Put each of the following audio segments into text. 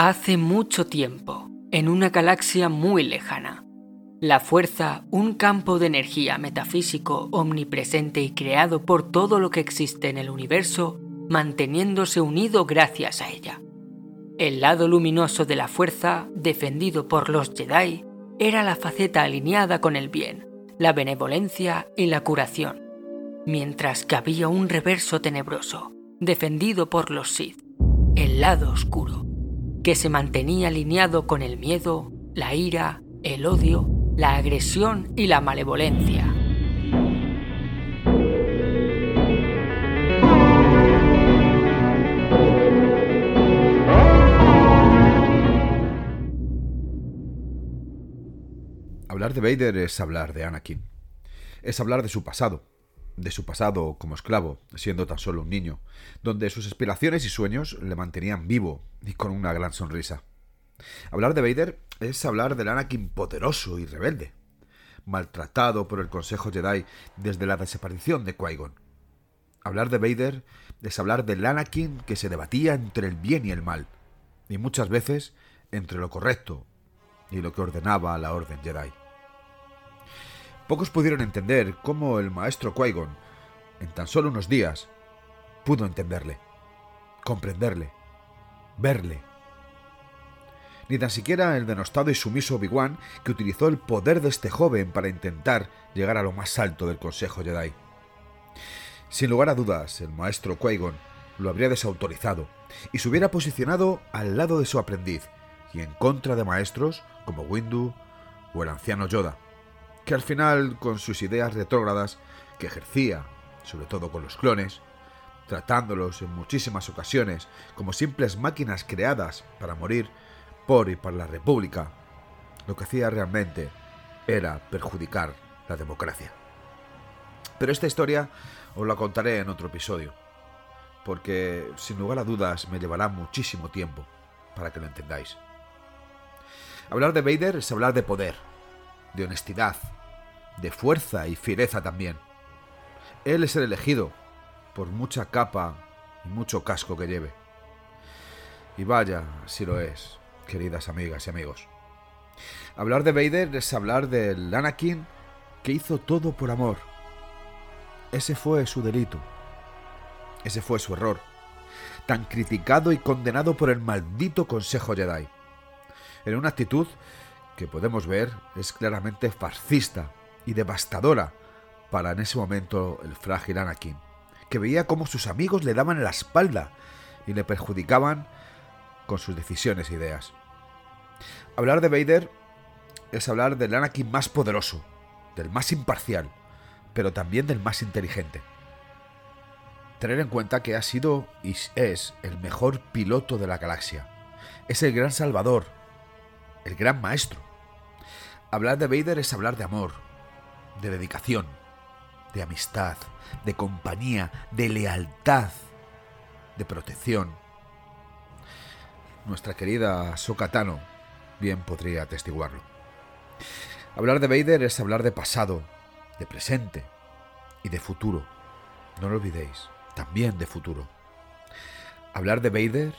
Hace mucho tiempo, en una galaxia muy lejana, la fuerza, un campo de energía metafísico omnipresente y creado por todo lo que existe en el universo, manteniéndose unido gracias a ella. El lado luminoso de la fuerza, defendido por los Jedi, era la faceta alineada con el bien, la benevolencia y la curación, mientras que había un reverso tenebroso, defendido por los Sith, el lado oscuro, que se mantenía alineado con el miedo, la ira, el odio, la agresión y la malevolencia. Hablar de Vader es hablar de Anakin. Es hablar de su pasado, de su pasado como esclavo, siendo tan solo un niño, donde sus aspiraciones y sueños le mantenían vivo y con una gran sonrisa. Hablar de Vader es hablar del Anakin poderoso y rebelde, maltratado por el Consejo Jedi desde la desaparición de Qui-Gon. Hablar de Vader es hablar del Anakin que se debatía entre el bien y el mal, y muchas veces entre lo correcto y lo que ordenaba la Orden Jedi. Pocos pudieron entender cómo el maestro Qui-Gon, en tan solo unos días, pudo entenderle, comprenderle, verle. Ni tan siquiera el denostado y sumiso Obi-Wan, que utilizó el poder de este joven para intentar llegar a lo más alto del Consejo Jedi. Sin lugar a dudas, el maestro Qui-Gon lo habría desautorizado y se hubiera posicionado al lado de su aprendiz y en contra de maestros como Windu o el anciano Yoda que al final, con sus ideas retrógradas que ejercía, sobre todo con los clones, tratándolos en muchísimas ocasiones como simples máquinas creadas para morir por y para la República, lo que hacía realmente era perjudicar la democracia. Pero esta historia os la contaré en otro episodio, porque sin lugar a dudas me llevará muchísimo tiempo para que lo entendáis. Hablar de Vader es hablar de poder, de honestidad, de fuerza y fiereza también. Él es el elegido, por mucha capa y mucho casco que lleve. Y vaya, si lo es, queridas amigas y amigos. Hablar de Vader es hablar del Anakin que hizo todo por amor. Ese fue su delito. Ese fue su error. Tan criticado y condenado por el maldito Consejo Jedi. En una actitud que podemos ver es claramente fascista y devastadora para en ese momento el frágil Anakin, que veía cómo sus amigos le daban la espalda y le perjudicaban con sus decisiones e ideas. Hablar de Vader es hablar del Anakin más poderoso, del más imparcial, pero también del más inteligente. Tener en cuenta que ha sido y es el mejor piloto de la galaxia. Es el gran salvador, el gran maestro. Hablar de Vader es hablar de amor, de dedicación, de amistad, de compañía, de lealtad, de protección. Nuestra querida Sokatano bien podría atestiguarlo. Hablar de Vader es hablar de pasado, de presente y de futuro. No lo olvidéis, también de futuro. Hablar de Vader,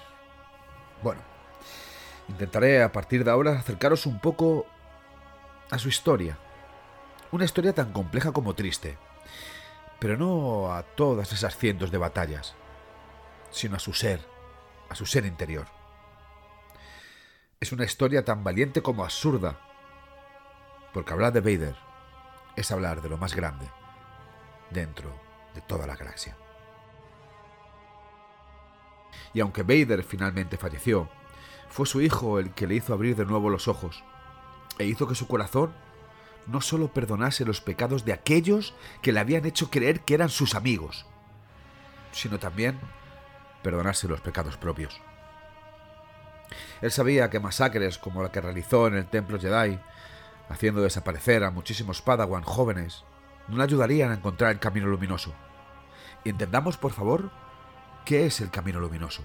bueno, intentaré a partir de ahora acercaros un poco a su historia, una historia tan compleja como triste, pero no a todas esas cientos de batallas, sino a su ser, a su ser interior. Es una historia tan valiente como absurda, porque hablar de Vader es hablar de lo más grande dentro de toda la galaxia. Y aunque Vader finalmente falleció, fue su hijo el que le hizo abrir de nuevo los ojos e hizo que su corazón no solo perdonase los pecados de aquellos que le habían hecho creer que eran sus amigos, sino también perdonase los pecados propios. Él sabía que masacres como la que realizó en el Templo Jedi, haciendo desaparecer a muchísimos Padawan jóvenes, no le ayudarían a encontrar el camino luminoso. Y entendamos, por favor, qué es el camino luminoso.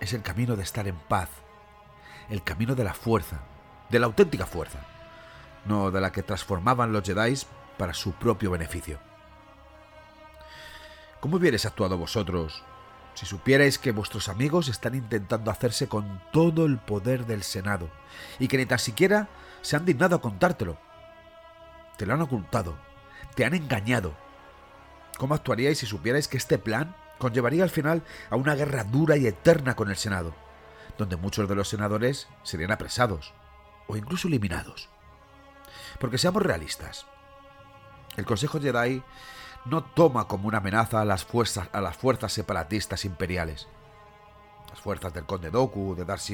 Es el camino de estar en paz, el camino de la fuerza, de la auténtica fuerza no de la que transformaban los Jedi para su propio beneficio. ¿Cómo hubierais actuado vosotros Si supierais que vuestros amigos están intentando hacerse con todo el poder del Senado y que ni tan siquiera se han dignado a contártelo. Te lo han ocultado, te han engañado. ¿Cómo actuaríais si supierais que este plan conllevaría al final a una guerra dura y eterna con el Senado, donde muchos de los senadores serían apresados o incluso eliminados? Porque seamos realistas, el Consejo Jedi no toma como una amenaza a las fuerzas, a las fuerzas separatistas imperiales, las fuerzas del Conde Doku, de Darth.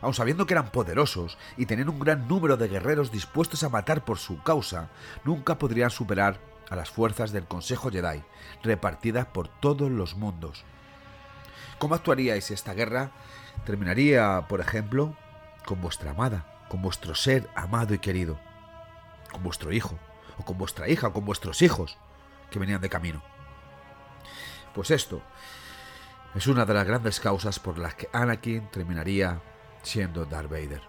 Aun sabiendo que eran poderosos y tenían un gran número de guerreros dispuestos a matar por su causa, nunca podrían superar a las fuerzas del Consejo Jedi, repartidas por todos los mundos. ¿Cómo actuaríais si esta guerra terminaría, por ejemplo, con vuestra amada, con vuestro ser amado y querido, con vuestro hijo, o con vuestra hija, o con vuestros hijos que venían de camino? Pues esto es una de las grandes causas por las que Anakin terminaría siendo Darth Vader.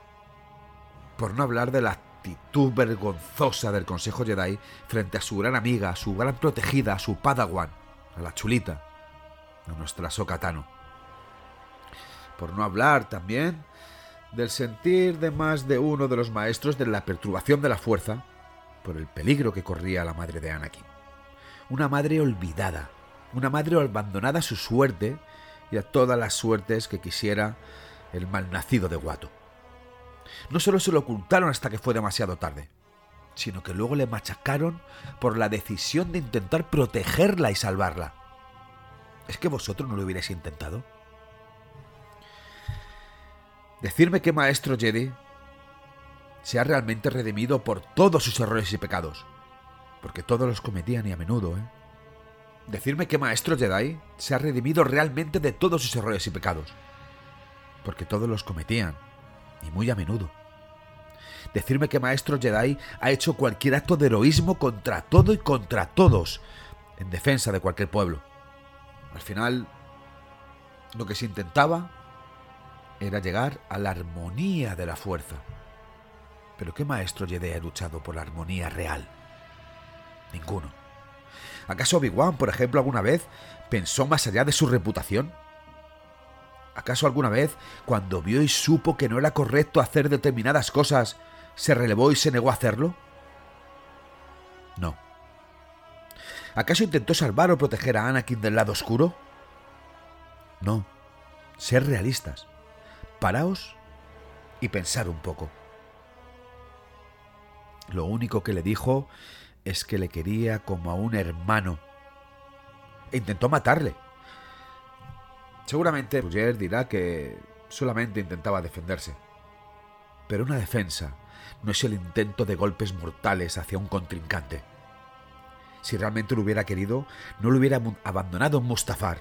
Por no hablar de la actitud vergonzosa del Consejo Jedi frente a su gran amiga, su gran protegida, su Padawan, a la chulita, a nuestra Sokatano. Por no hablar también del sentir de más de uno de los maestros de la perturbación de la fuerza por el peligro que corría la madre de Anakin. Una madre olvidada, una madre abandonada a su suerte y a todas las suertes que quisiera el malnacido de Guato. No solo se lo ocultaron hasta que fue demasiado tarde, sino que luego le machacaron por la decisión de intentar protegerla y salvarla. ¿Es que vosotros no lo hubierais intentado? Decirme qué maestro Jedi se ha realmente redimido por todos sus errores y pecados. Porque todos los cometían y a menudo, ¿eh? Decirme qué maestro Jedi se ha redimido realmente de todos sus errores y pecados. Porque todos los cometían y muy a menudo. Decirme que Maestro Jedi ha hecho cualquier acto de heroísmo contra todo y contra todos, en defensa de cualquier pueblo. Al final, lo que se intentaba era llegar a la armonía de la fuerza. Pero ¿qué maestro Jedi ha luchado por la armonía real? Ninguno. ¿Acaso Obi-Wan, por ejemplo, alguna vez pensó más allá de su reputación? ¿Acaso alguna vez, cuando vio y supo que no era correcto hacer determinadas cosas, se relevó y se negó a hacerlo? No. ¿Acaso intentó salvar o proteger a Anakin del lado oscuro? No. Ser realistas. Paraos y pensar un poco. Lo único que le dijo es que le quería como a un hermano. E intentó matarle. Seguramente Roger dirá que solamente intentaba defenderse. Pero una defensa no es el intento de golpes mortales hacia un contrincante. Si realmente lo hubiera querido, no lo hubiera abandonado Mustafar,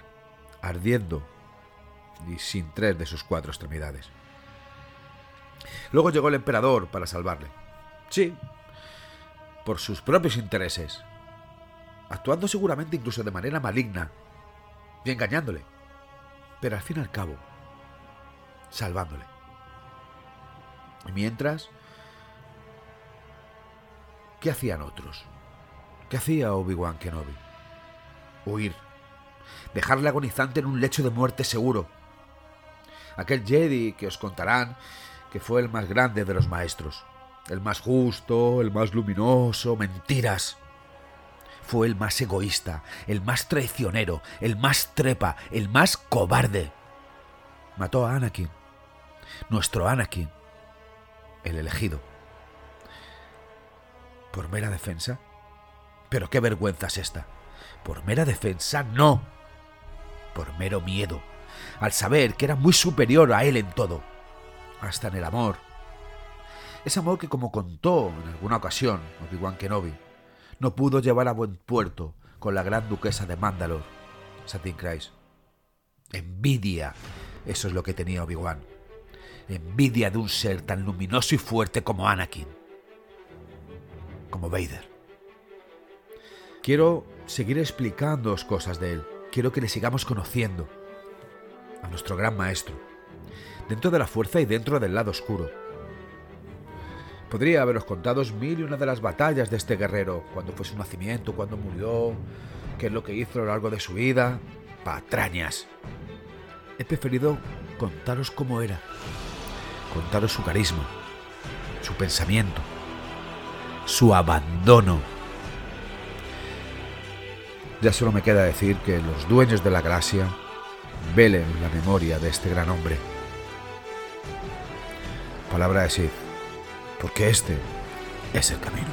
ardiendo y sin tres de sus cuatro extremidades. Luego llegó el emperador para salvarle. Sí, por sus propios intereses, actuando seguramente incluso de manera maligna y engañándole pero al fin y al cabo, salvándole. Y mientras, ¿qué hacían otros? ¿Qué hacía Obi-Wan Kenobi? Huir. Dejarle agonizante en un lecho de muerte seguro. Aquel Jedi que os contarán que fue el más grande de los maestros. El más justo, el más luminoso, mentiras. Fue el más egoísta, el más traicionero, el más trepa, el más cobarde. Mató a Anakin, nuestro Anakin, el elegido. ¿Por mera defensa? Pero qué vergüenza es esta. Por mera defensa, no. Por mero miedo, al saber que era muy superior a él en todo, hasta en el amor. Ese amor que, como contó en alguna ocasión Obi-Wan Kenobi, no pudo llevar a buen puerto con la gran duquesa de Mandalor, Satin Christ. Envidia, eso es lo que tenía Obi-Wan. Envidia de un ser tan luminoso y fuerte como Anakin, como Vader. Quiero seguir explicándoos cosas de él. Quiero que le sigamos conociendo a nuestro gran maestro, dentro de la fuerza y dentro del lado oscuro Podría haberos contado mil y una de las batallas de este guerrero, cuando fue su nacimiento, cuando murió, qué es lo que hizo a lo largo de su vida. patrañas. He preferido contaros cómo era, contaros su carisma, su pensamiento, su abandono. Ya solo me queda decir que los dueños de la galaxia velen la memoria de este gran hombre. Palabra de Sid, porque este es el camino.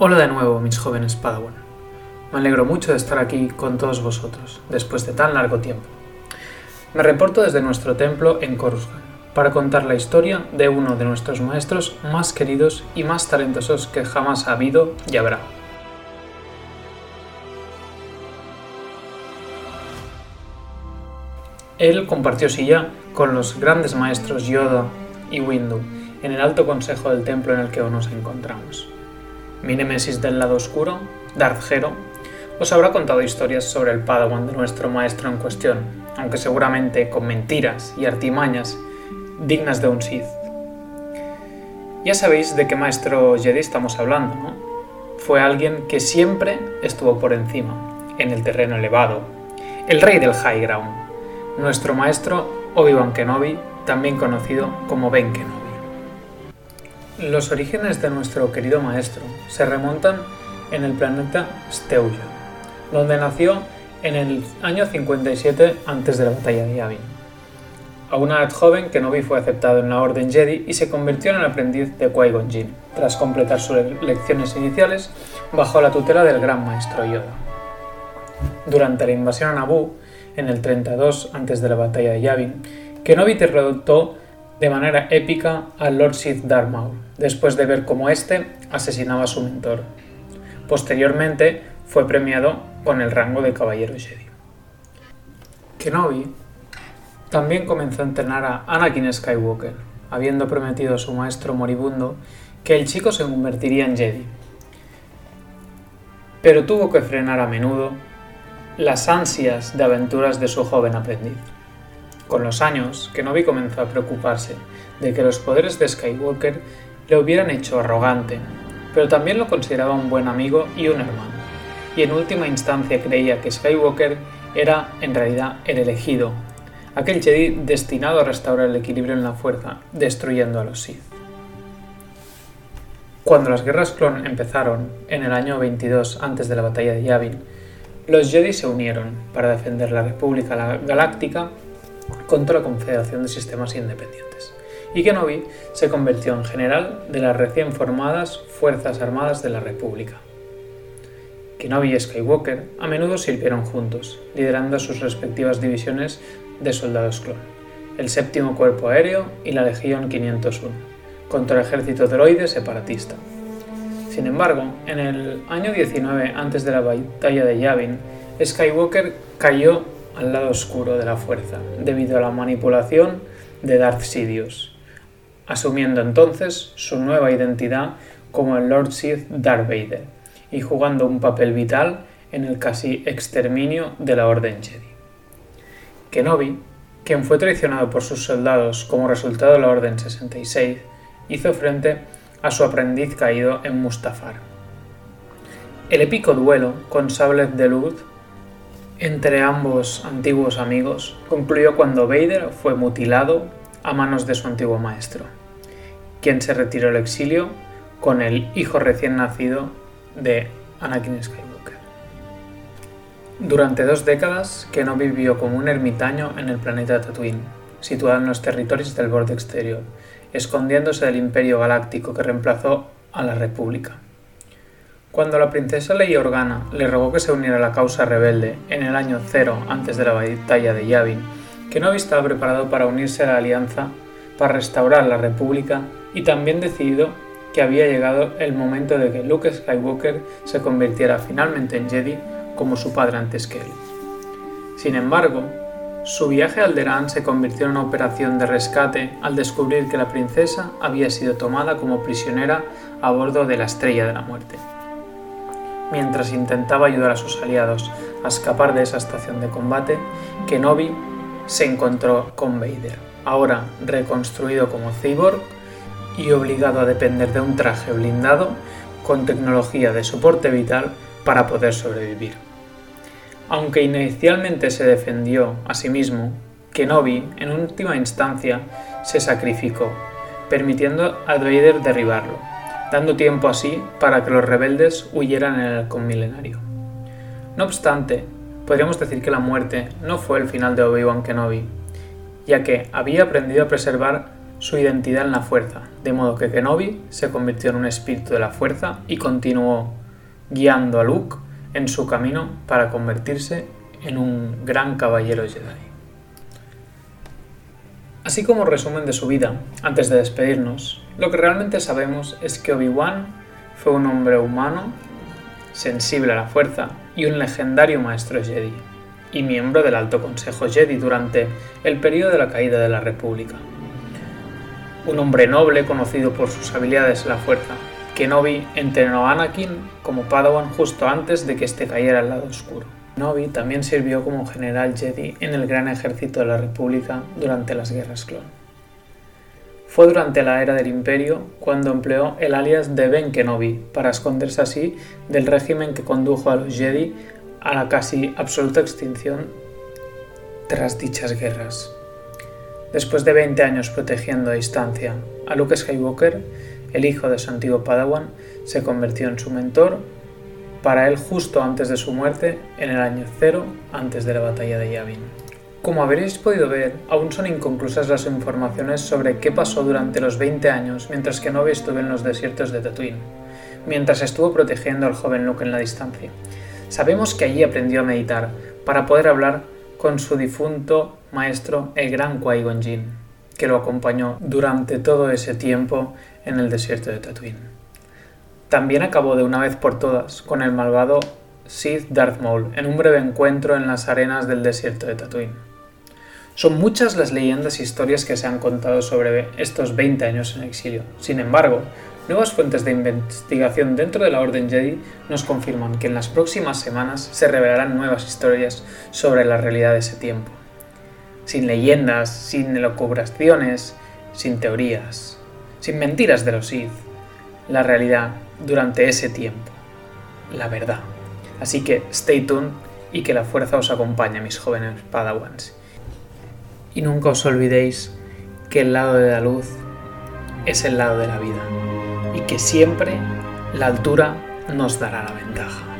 Hola de nuevo, mis jóvenes Padawan. Me alegro mucho de estar aquí con todos vosotros, después de tan largo tiempo. Me reporto desde nuestro templo en Coruscant para contar la historia de uno de nuestros maestros más queridos y más talentosos que jamás ha habido y habrá. Él compartió silla con los grandes maestros Yoda y Windu en el alto consejo del templo en el que nos encontramos. Mi némesis del lado oscuro, Darth Hero, os habrá contado historias sobre el Padawan de nuestro maestro en cuestión, aunque seguramente con mentiras y artimañas dignas de un Sith. Ya sabéis de qué maestro Jedi estamos hablando, ¿no? Fue alguien que siempre estuvo por encima, en el terreno elevado, el rey del High Ground, nuestro maestro Obi-Wan Kenobi, también conocido como Ben Kenobi. Los orígenes de nuestro querido maestro se remontan en el planeta Steuya, donde nació en el año 57 antes de la batalla de Yavin. A una edad joven, Kenobi fue aceptado en la Orden Jedi y se convirtió en el aprendiz de Qui-Gon Jinn, tras completar sus lecciones iniciales bajo la tutela del Gran Maestro Yoda. Durante la invasión a Naboo, en el 32 antes de la batalla de Yavin, Kenobi derrotó de manera épica al Lord Sith Darth después de ver cómo éste asesinaba a su mentor. Posteriormente fue premiado con el rango de Caballero Jedi. Kenobi también comenzó a entrenar a Anakin Skywalker, habiendo prometido a su maestro moribundo que el chico se convertiría en Jedi. Pero tuvo que frenar a menudo las ansias de aventuras de su joven aprendiz. Con los años, Kenobi comenzó a preocuparse de que los poderes de Skywalker le hubieran hecho arrogante, pero también lo consideraba un buen amigo y un hermano, y en última instancia creía que Skywalker era en realidad el elegido, aquel Jedi destinado a restaurar el equilibrio en la fuerza, destruyendo a los Sith. Cuando las guerras clon empezaron, en el año 22 antes de la batalla de Yavin, los Jedi se unieron para defender la República Galáctica contra la Confederación de Sistemas Independientes, y Kenobi se convirtió en general de las recién formadas Fuerzas Armadas de la República. Kenobi y Skywalker a menudo sirvieron juntos, liderando sus respectivas divisiones de soldados clon, el séptimo cuerpo aéreo y la Legión 501, contra el ejército droide separatista. Sin embargo, en el año 19 antes de la batalla de Yavin, Skywalker cayó al lado oscuro de la fuerza, debido a la manipulación de Darth Sidious, asumiendo entonces su nueva identidad como el Lord Sith Darth Vader y jugando un papel vital en el casi exterminio de la Orden Jedi. Kenobi, quien fue traicionado por sus soldados como resultado de la Orden 66, hizo frente a su aprendiz caído en Mustafar. El épico duelo con sables de luz entre ambos antiguos amigos concluyó cuando Vader fue mutilado a manos de su antiguo maestro, quien se retiró al exilio con el hijo recién nacido de Anakin Skywalker. Durante dos décadas, Kenobi vivió como un ermitaño en el planeta Tatooine, situado en los territorios del borde exterior, escondiéndose del Imperio Galáctico que reemplazó a la República. Cuando la princesa Leia Organa le rogó que se uniera a la causa rebelde en el año cero antes de la batalla de Yavin, Kenobi estaba preparado para unirse a la alianza para restaurar la República y también decidido que había llegado el momento de que Luke Skywalker se convirtiera finalmente en Jedi como su padre antes que él. Sin embargo, su viaje a Alderaan se convirtió en una operación de rescate al descubrir que la princesa había sido tomada como prisionera a bordo de la Estrella de la Muerte. mientras intentaba ayudar a sus aliados a escapar de esa estación de combate, Kenobi se encontró con Vader, ahora reconstruido como cyborg y obligado a depender de un traje blindado con tecnología de soporte vital para poder sobrevivir. Aunque inicialmente se defendió a sí mismo, Kenobi en última instancia se sacrificó, permitiendo a Vader derribarlo, dando tiempo así para que los rebeldes huyeran en el halcón. No obstante, podríamos decir que la muerte no fue el final de Obi-Wan Kenobi, ya que había aprendido a preservar su identidad en la fuerza, de modo que Kenobi se convirtió en un espíritu de la fuerza y continuó guiando a Luke en su camino para convertirse en un gran caballero Jedi. Así como resumen de su vida, antes de despedirnos, lo que realmente sabemos es que Obi-Wan fue un hombre humano, sensible a la fuerza y un legendario maestro Jedi, y miembro del Alto Consejo Jedi durante el periodo de la caída de la República un hombre noble conocido por sus habilidades en la fuerza. Kenobi entrenó a Anakin como Padawan justo antes de que éste cayera al lado oscuro. Kenobi también sirvió como general Jedi en el Gran Ejército de la República durante las Guerras Clon. Fue durante la era del Imperio cuando empleó el alias de Ben Kenobi para esconderse así del régimen que condujo a los Jedi a la casi absoluta extinción tras dichas guerras. Después de 20 años protegiendo a distancia a Luke Skywalker, el hijo de su antiguo Padawan se convirtió en su mentor para él justo antes de su muerte en el año cero antes de la batalla de Yavin. Como habréis podido ver, aún son inconclusas las informaciones sobre qué pasó durante los 20 años mientras que Novi estuvo en los desiertos de Tatooine, mientras estuvo protegiendo al joven Luke en la distancia. Sabemos que allí aprendió a meditar para poder hablar con su difunto maestro el gran Qui-Gon Jinn, que lo acompañó durante todo ese tiempo en el desierto de Tatooine. También acabó de una vez por todas con el malvado Sith Darth Maul en un breve encuentro en las arenas del desierto de Tatooine. Son muchas las leyendas e historias que se han contado sobre estos 20 años en exilio. Sin embargo, Nuevas fuentes de investigación dentro de la Orden Jedi nos confirman que en las próximas semanas se revelarán nuevas historias sobre la realidad de ese tiempo. Sin leyendas, sin elucubraciones, sin teorías, sin mentiras de los Sith. La realidad durante ese tiempo. La verdad. Así que stay tuned y que la fuerza os acompañe, mis jóvenes Padawans. Y nunca os olvidéis que el lado de la luz es el lado de la vida y que siempre la altura nos dará la ventaja.